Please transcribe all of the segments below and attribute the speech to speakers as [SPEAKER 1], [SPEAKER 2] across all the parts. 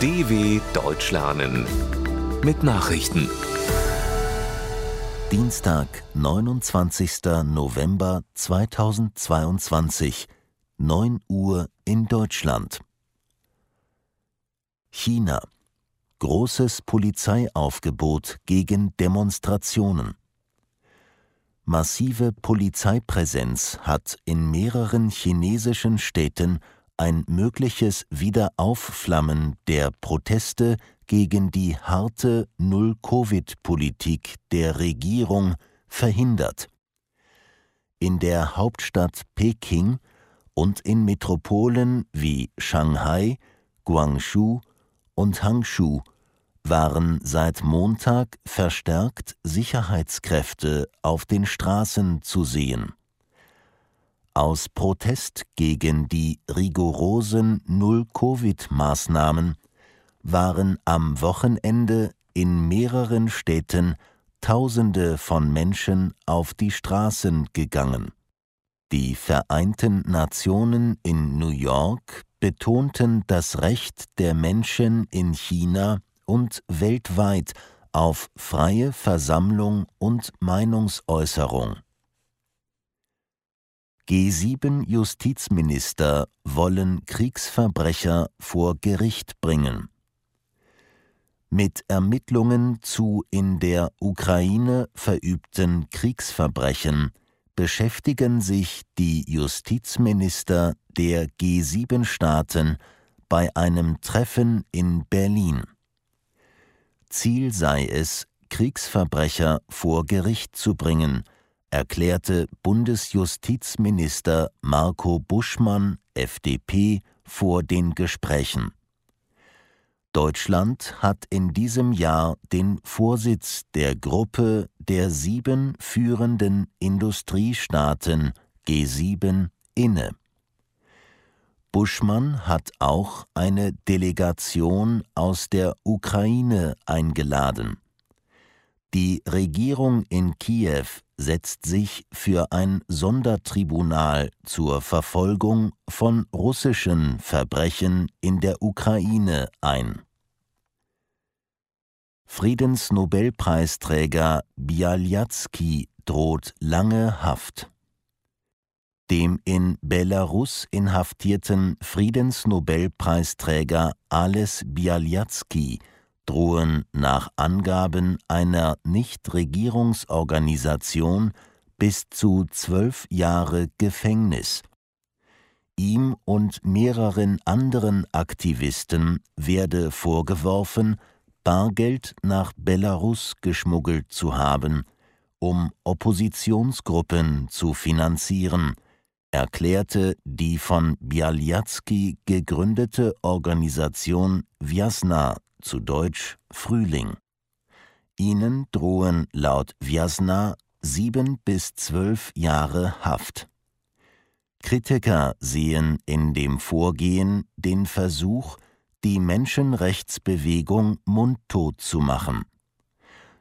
[SPEAKER 1] DW Deutsch lernen mit Nachrichten.
[SPEAKER 2] Dienstag, 29. November 2022, 9 Uhr in Deutschland. China. Großes Polizeiaufgebot gegen Demonstrationen. Massive Polizeipräsenz hat in mehreren chinesischen Städten ein mögliches Wiederaufflammen der Proteste gegen die harte Null-Covid-Politik der Regierung verhindert. In der Hauptstadt Peking und in Metropolen wie Shanghai, Guangzhou und Hangzhou waren seit Montag verstärkt Sicherheitskräfte auf den Straßen zu sehen. Aus Protest gegen die rigorosen Null-Covid-Maßnahmen waren am Wochenende in mehreren Städten Tausende von Menschen auf die Straßen gegangen. Die Vereinten Nationen in New York betonten das Recht der Menschen in China und weltweit auf freie Versammlung und Meinungsäußerung. G7-Justizminister wollen Kriegsverbrecher vor Gericht bringen. Mit Ermittlungen zu in der Ukraine verübten Kriegsverbrechen beschäftigen sich die Justizminister der G7-Staaten bei einem Treffen in Berlin. Ziel sei es, Kriegsverbrecher vor Gericht zu bringen – erklärte Bundesjustizminister Marco Buschmann FDP vor den Gesprächen. Deutschland hat in diesem Jahr den Vorsitz der Gruppe der sieben führenden Industriestaaten G7 inne. Buschmann hat auch eine Delegation aus der Ukraine eingeladen. Die Regierung in Kiew setzt sich für ein Sondertribunal zur Verfolgung von russischen Verbrechen in der Ukraine ein. Friedensnobelpreisträger Bialyatsky droht lange Haft. Dem in Belarus inhaftierten Friedensnobelpreisträger Ales Bialyatsky drohen nach Angaben einer Nichtregierungsorganisation bis zu zwölf Jahre Gefängnis. Ihm und mehreren anderen Aktivisten werde vorgeworfen, Bargeld nach Belarus geschmuggelt zu haben, um Oppositionsgruppen zu finanzieren, erklärte die von Bialyatsky gegründete Organisation Vjasna zu Deutsch Frühling. Ihnen drohen laut Vjasna sieben bis zwölf Jahre Haft. Kritiker sehen in dem Vorgehen den Versuch, die Menschenrechtsbewegung mundtot zu machen.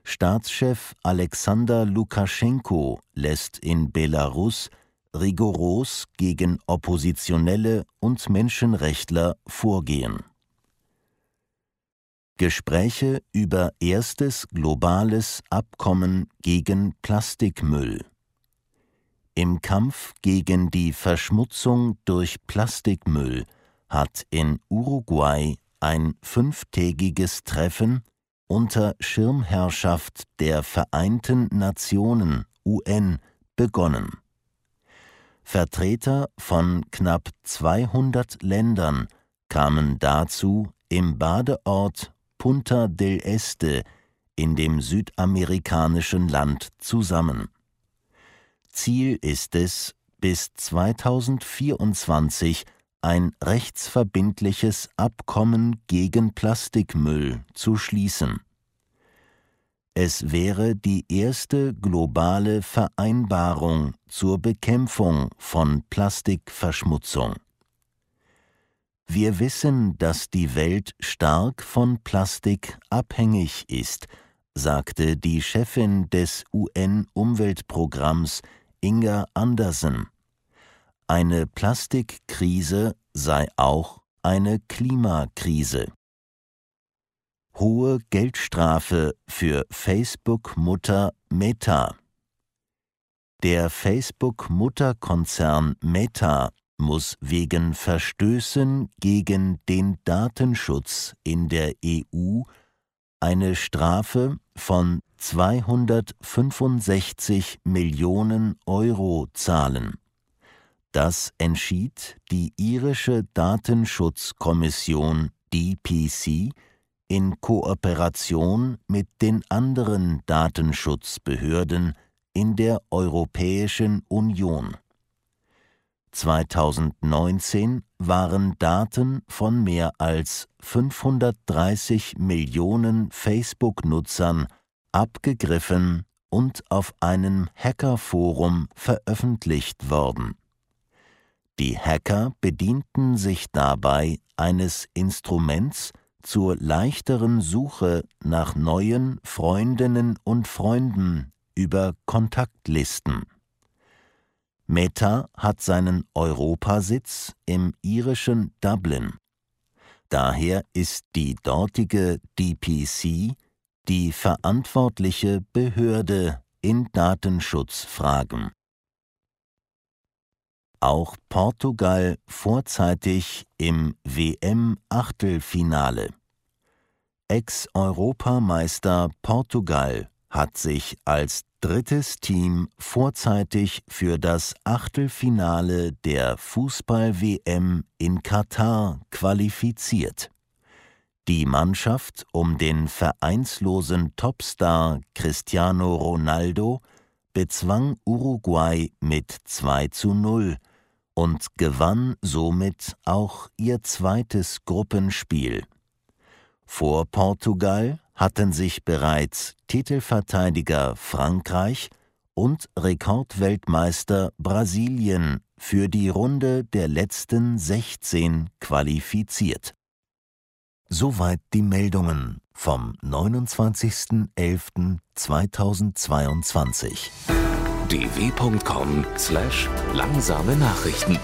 [SPEAKER 2] Staatschef Alexander Lukaschenko lässt in Belarus rigoros gegen Oppositionelle und Menschenrechtler vorgehen. Gespräche über erstes globales Abkommen gegen Plastikmüll. Im Kampf gegen die Verschmutzung durch Plastikmüll hat in Uruguay ein fünftägiges Treffen unter Schirmherrschaft der Vereinten Nationen UN begonnen. Vertreter von knapp 200 Ländern kamen dazu im Badeort Punta del Este in dem südamerikanischen Land zusammen. Ziel ist es, bis 2024 ein rechtsverbindliches Abkommen gegen Plastikmüll zu schließen. Es wäre die erste globale Vereinbarung zur Bekämpfung von Plastikverschmutzung. Wir wissen, dass die Welt stark von Plastik abhängig ist, sagte die Chefin des UN-Umweltprogramms Inga Andersen. Eine Plastikkrise sei auch eine Klimakrise. hohe Geldstrafe für Facebook-Mutter Meta. Der Facebook-Mutterkonzern Meta muss wegen Verstößen gegen den Datenschutz in der EU eine Strafe von 265 Millionen Euro zahlen. Das entschied die irische Datenschutzkommission DPC in Kooperation mit den anderen Datenschutzbehörden in der Europäischen Union. 2019 waren Daten von mehr als 530 Millionen Facebook-Nutzern abgegriffen und auf einem Hackerforum veröffentlicht worden. Die Hacker bedienten sich dabei eines Instruments zur leichteren Suche nach neuen Freundinnen und Freunden über Kontaktlisten. Meta hat seinen Europasitz im irischen Dublin. Daher ist die dortige DPC die verantwortliche Behörde in Datenschutzfragen. Auch Portugal vorzeitig im WM-Achtelfinale. Ex-Europameister Portugal hat sich als drittes Team vorzeitig für das Achtelfinale der Fußball-WM in Katar qualifiziert. Die Mannschaft um den vereinslosen Topstar Cristiano Ronaldo bezwang Uruguay mit 2 zu 0 und gewann somit auch ihr zweites Gruppenspiel. Vor Portugal hatten sich bereits Titelverteidiger Frankreich und Rekordweltmeister Brasilien für die Runde der letzten 16 qualifiziert. Soweit die Meldungen vom 29.11.2022.
[SPEAKER 1] dw.com/langsame Nachrichten